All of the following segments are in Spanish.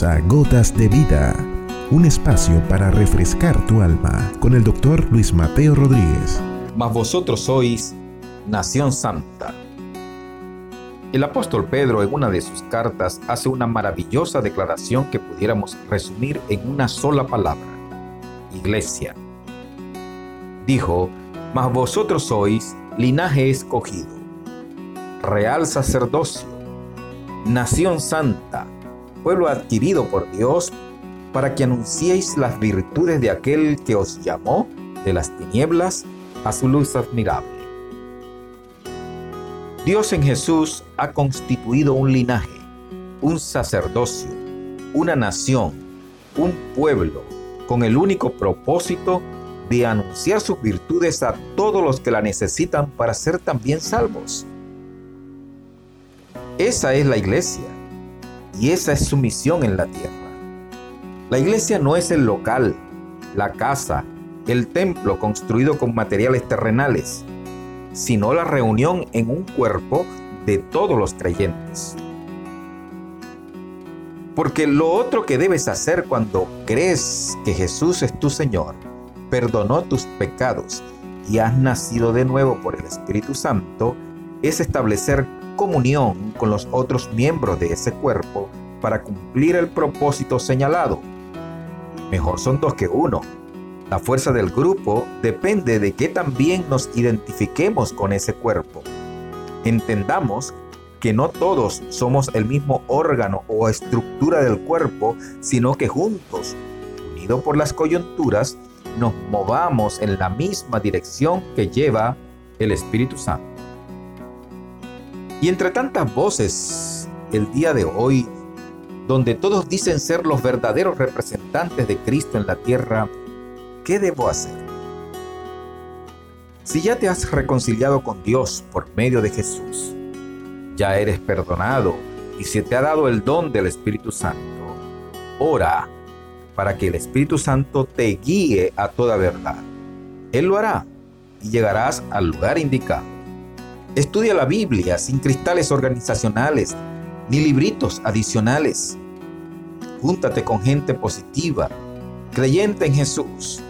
Gotas de Vida, un espacio para refrescar tu alma con el doctor Luis Mateo Rodríguez. Mas vosotros sois nación santa. El apóstol Pedro en una de sus cartas hace una maravillosa declaración que pudiéramos resumir en una sola palabra, iglesia. Dijo, mas vosotros sois linaje escogido, real sacerdocio, nación santa, pueblo adquirido por Dios, para que anunciéis las virtudes de aquel que os llamó de las tinieblas a su luz admirable. Dios en Jesús ha constituido un linaje, un sacerdocio, una nación, un pueblo, con el único propósito de anunciar sus virtudes a todos los que la necesitan para ser también salvos. Esa es la iglesia y esa es su misión en la tierra. La iglesia no es el local, la casa, el templo construido con materiales terrenales, sino la reunión en un cuerpo de todos los creyentes. Porque lo otro que debes hacer cuando crees que Jesús es tu Señor, perdonó tus pecados y has nacido de nuevo por el Espíritu Santo, es establecer comunión con los otros miembros de ese cuerpo para cumplir el propósito señalado. Mejor son dos que uno. La fuerza del grupo depende de que también nos identifiquemos con ese cuerpo. Entendamos que no todos somos el mismo órgano o estructura del cuerpo, sino que juntos, unidos por las coyunturas, nos movamos en la misma dirección que lleva el Espíritu Santo. Y entre tantas voces, el día de hoy, donde todos dicen ser los verdaderos representantes de Cristo en la tierra, ¿qué debo hacer? Si ya te has reconciliado con Dios por medio de Jesús, ya eres perdonado y se te ha dado el don del Espíritu Santo, ora para que el Espíritu Santo te guíe a toda verdad. Él lo hará y llegarás al lugar indicado. Estudia la Biblia sin cristales organizacionales ni libritos adicionales. Júntate con gente positiva, creyente en Jesús,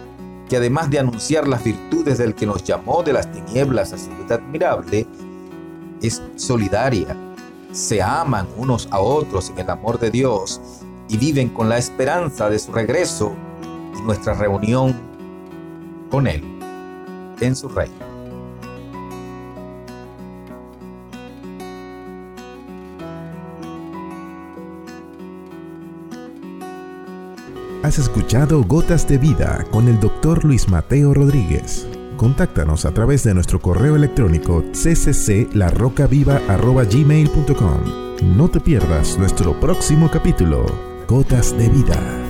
que además de anunciar las virtudes del que nos llamó de las tinieblas a su luz admirable, es solidaria, se aman unos a otros en el amor de Dios y viven con la esperanza de su regreso y nuestra reunión con Él en su reino. Has escuchado Gotas de Vida con el doctor Luis Mateo Rodríguez. Contáctanos a través de nuestro correo electrónico ccclarrocaviva.gmail.com. No te pierdas nuestro próximo capítulo. Gotas de Vida.